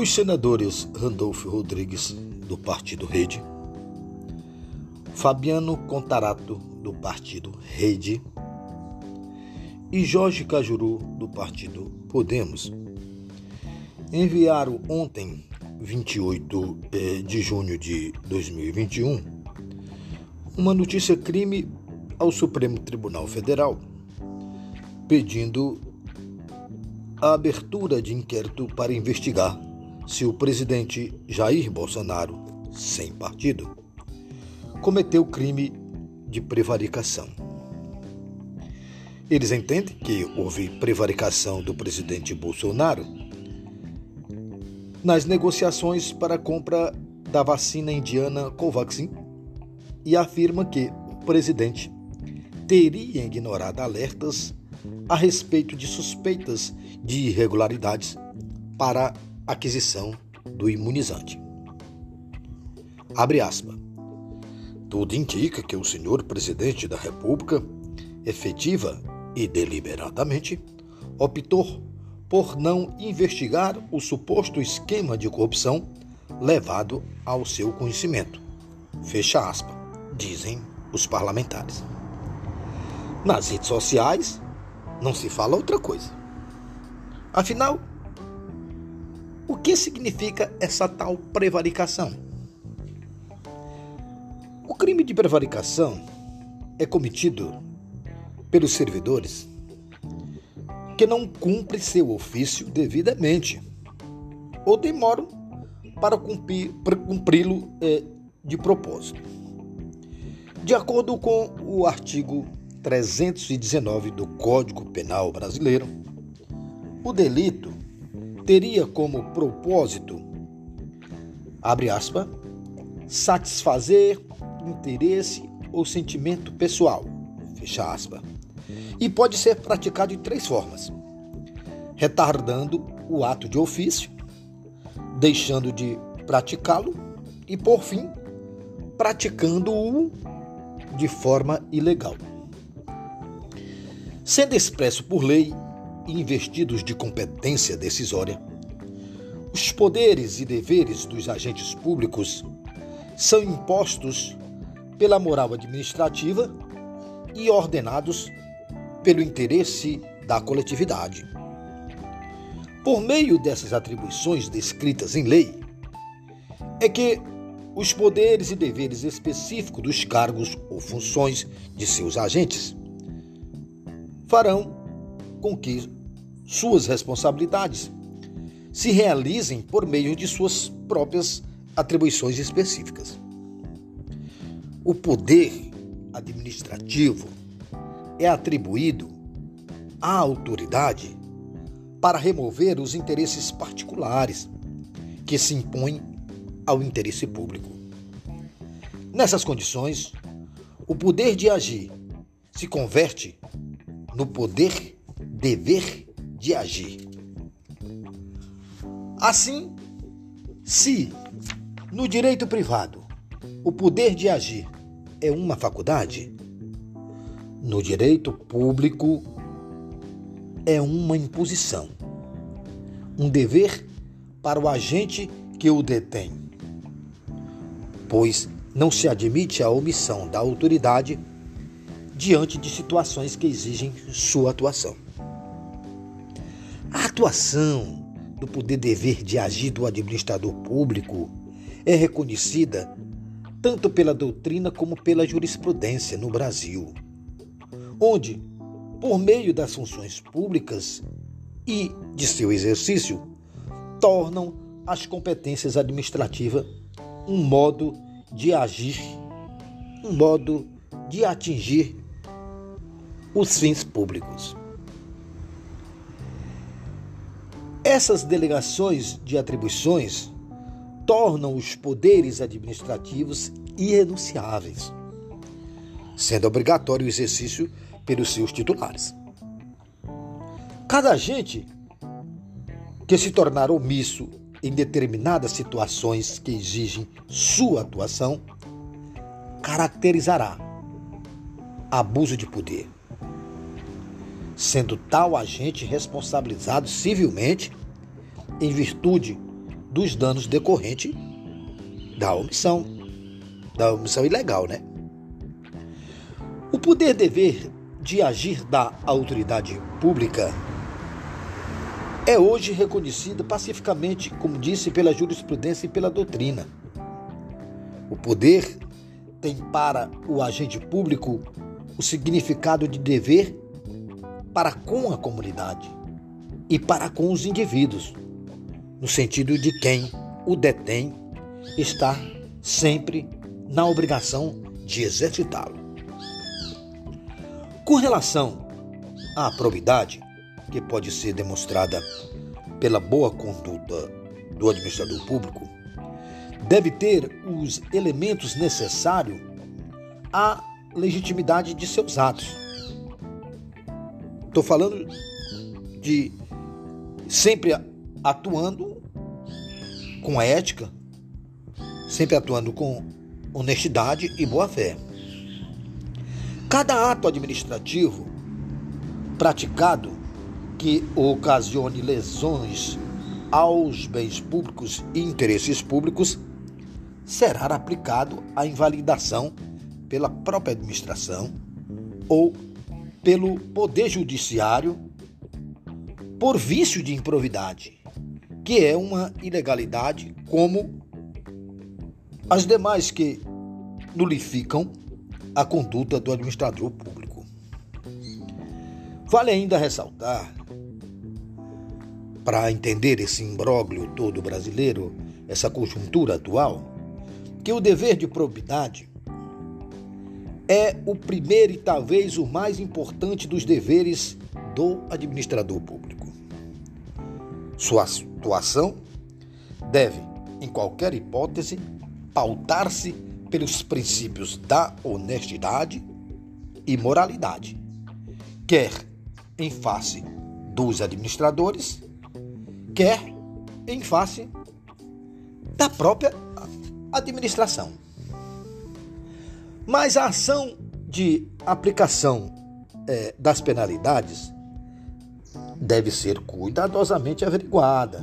Os senadores Randolfo Rodrigues, do Partido Rede, Fabiano Contarato, do Partido Rede, e Jorge Cajuru, do Partido Podemos, enviaram ontem, 28 eh, de junho de 2021, uma notícia crime ao Supremo Tribunal Federal, pedindo a abertura de inquérito para investigar se o presidente Jair Bolsonaro, sem partido, cometeu crime de prevaricação. Eles entendem que houve prevaricação do presidente Bolsonaro nas negociações para a compra da vacina indiana Covaxin e afirma que o presidente teria ignorado alertas a respeito de suspeitas de irregularidades para aquisição do imunizante. Abre aspas. Tudo indica que o senhor presidente da República, efetiva e deliberadamente, optou por não investigar o suposto esquema de corrupção levado ao seu conhecimento. Fecha aspas, dizem os parlamentares. Nas redes sociais não se fala outra coisa. Afinal, que significa essa tal prevaricação? O crime de prevaricação é cometido pelos servidores que não cumprem seu ofício devidamente ou demoram para cumpri-lo é, de propósito. De acordo com o artigo 319 do Código Penal Brasileiro, o delito teria como propósito, abre aspas, satisfazer interesse ou sentimento pessoal, fecha aspas, e pode ser praticado de três formas: retardando o ato de ofício, deixando de praticá-lo e, por fim, praticando-o de forma ilegal. Sendo expresso por lei investidos de competência decisória. Os poderes e deveres dos agentes públicos são impostos pela moral administrativa e ordenados pelo interesse da coletividade. Por meio dessas atribuições descritas em lei, é que os poderes e deveres específicos dos cargos ou funções de seus agentes farão com que suas responsabilidades se realizem por meio de suas próprias atribuições específicas. O poder administrativo é atribuído à autoridade para remover os interesses particulares que se impõem ao interesse público. Nessas condições, o poder de agir se converte no poder dever de agir. Assim, se no direito privado o poder de agir é uma faculdade, no direito público é uma imposição, um dever para o agente que o detém, pois não se admite a omissão da autoridade diante de situações que exigem sua atuação. A atuação do poder-dever de agir do administrador público é reconhecida tanto pela doutrina como pela jurisprudência no Brasil, onde, por meio das funções públicas e de seu exercício, tornam as competências administrativas um modo de agir, um modo de atingir os fins públicos. Essas delegações de atribuições tornam os poderes administrativos irrenunciáveis, sendo obrigatório o exercício pelos seus titulares. Cada agente que se tornar omisso em determinadas situações que exigem sua atuação caracterizará abuso de poder sendo tal agente responsabilizado civilmente em virtude dos danos decorrentes da omissão, da omissão ilegal, né? O poder-dever de agir da autoridade pública é hoje reconhecido pacificamente, como disse, pela jurisprudência e pela doutrina. O poder tem para o agente público o significado de dever para com a comunidade e para com os indivíduos, no sentido de quem o detém está sempre na obrigação de exercitá-lo. Com relação à probidade, que pode ser demonstrada pela boa conduta do administrador público, deve ter os elementos necessários à legitimidade de seus atos. Estou falando de sempre atuando com ética, sempre atuando com honestidade e boa fé. Cada ato administrativo praticado que ocasione lesões aos bens públicos e interesses públicos será aplicado a invalidação pela própria administração ou pelo Poder Judiciário por vício de improvidade, que é uma ilegalidade como as demais que nulificam a conduta do administrador público. Vale ainda ressaltar, para entender esse imbróglio todo brasileiro, essa conjuntura atual, que o dever de probidade é o primeiro e talvez o mais importante dos deveres do administrador público. Sua atuação deve, em qualquer hipótese, pautar-se pelos princípios da honestidade e moralidade, quer em face dos administradores, quer em face da própria administração. Mas a ação de aplicação é, das penalidades deve ser cuidadosamente averiguada,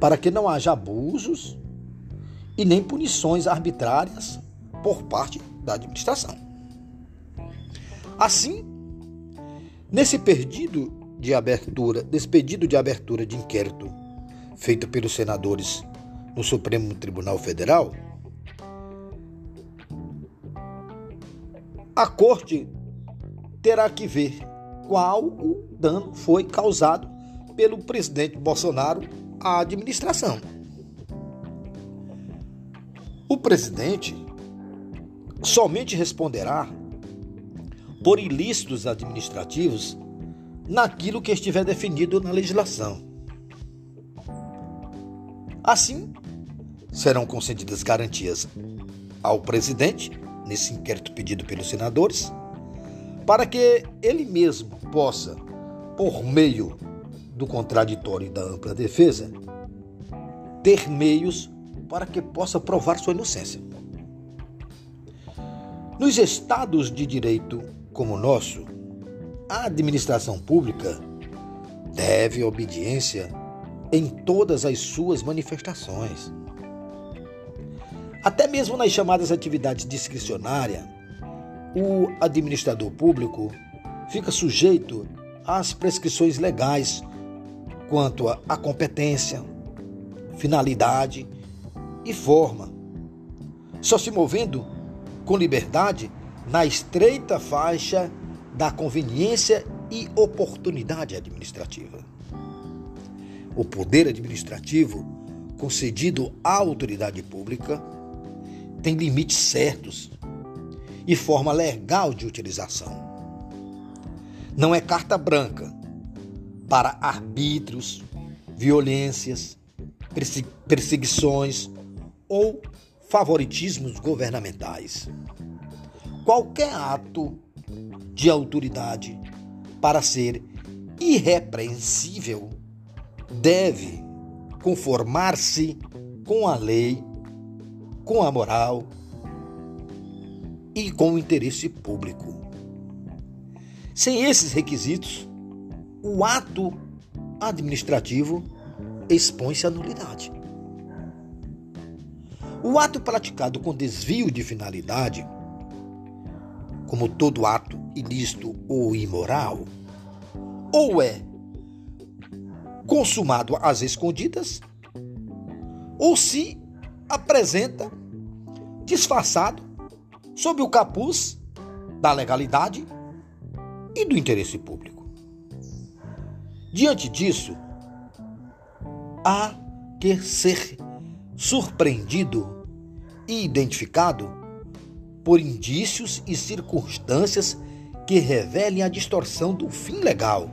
para que não haja abusos e nem punições arbitrárias por parte da administração. Assim, nesse pedido de abertura, nesse pedido de abertura de inquérito feito pelos senadores no Supremo Tribunal Federal, a corte terá que ver qual o dano foi causado pelo presidente Bolsonaro à administração. O presidente somente responderá por ilícitos administrativos naquilo que estiver definido na legislação. Assim, serão concedidas garantias ao presidente nesse inquérito pedido pelos senadores, para que ele mesmo possa, por meio do contraditório e da ampla defesa, ter meios para que possa provar sua inocência. Nos estados de direito como o nosso, a administração pública deve obediência em todas as suas manifestações. Até mesmo nas chamadas atividades discricionárias, o administrador público fica sujeito às prescrições legais quanto à competência, finalidade e forma, só se movendo com liberdade na estreita faixa da conveniência e oportunidade administrativa. O poder administrativo concedido à autoridade pública tem limites certos e forma legal de utilização. Não é carta branca para arbítrios, violências, perseguições ou favoritismos governamentais. Qualquer ato de autoridade para ser irrepreensível deve conformar-se com a lei com a moral e com o interesse público. Sem esses requisitos, o ato administrativo expõe-se à nulidade. O ato praticado com desvio de finalidade, como todo ato ilícito ou imoral, ou é consumado às escondidas, ou se apresenta disfarçado sob o capuz da legalidade e do interesse público. Diante disso, há que ser surpreendido e identificado por indícios e circunstâncias que revelem a distorção do fim legal,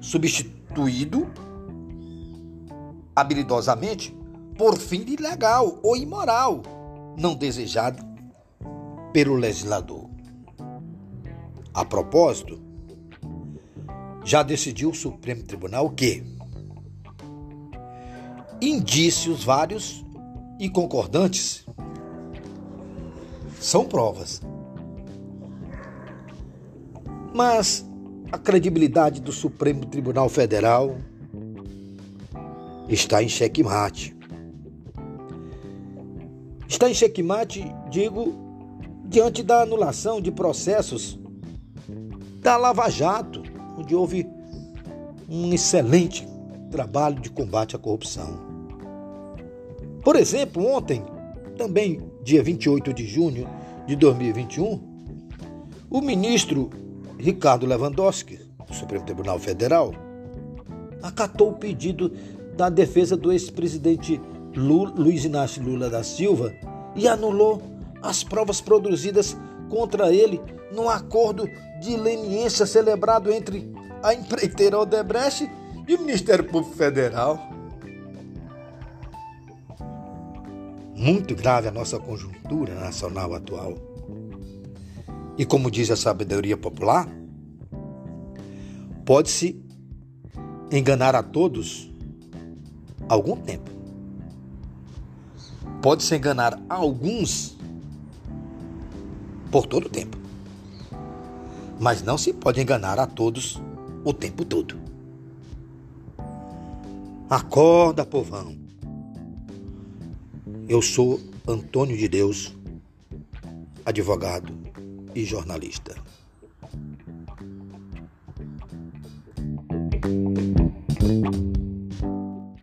substituído habilidosamente por fim ilegal ou imoral, não desejado pelo legislador. A propósito, já decidiu o Supremo Tribunal que indícios vários e concordantes são provas. Mas a credibilidade do Supremo Tribunal Federal está em xeque-mate. Está em xeque-mate, digo, diante da anulação de processos da Lava Jato, onde houve um excelente trabalho de combate à corrupção. Por exemplo, ontem, também dia 28 de junho de 2021, o ministro Ricardo Lewandowski, do Supremo Tribunal Federal, acatou o pedido da defesa do ex-presidente Luiz Inácio Lula da Silva e anulou as provas produzidas contra ele num acordo de leniência celebrado entre a empreiteira Odebrecht e o Ministério Público Federal. Muito grave a nossa conjuntura nacional atual. E como diz a sabedoria popular, pode-se enganar a todos algum tempo. Pode-se enganar a alguns por todo o tempo. Mas não se pode enganar a todos o tempo todo. Acorda, povão. Eu sou Antônio de Deus, advogado e jornalista.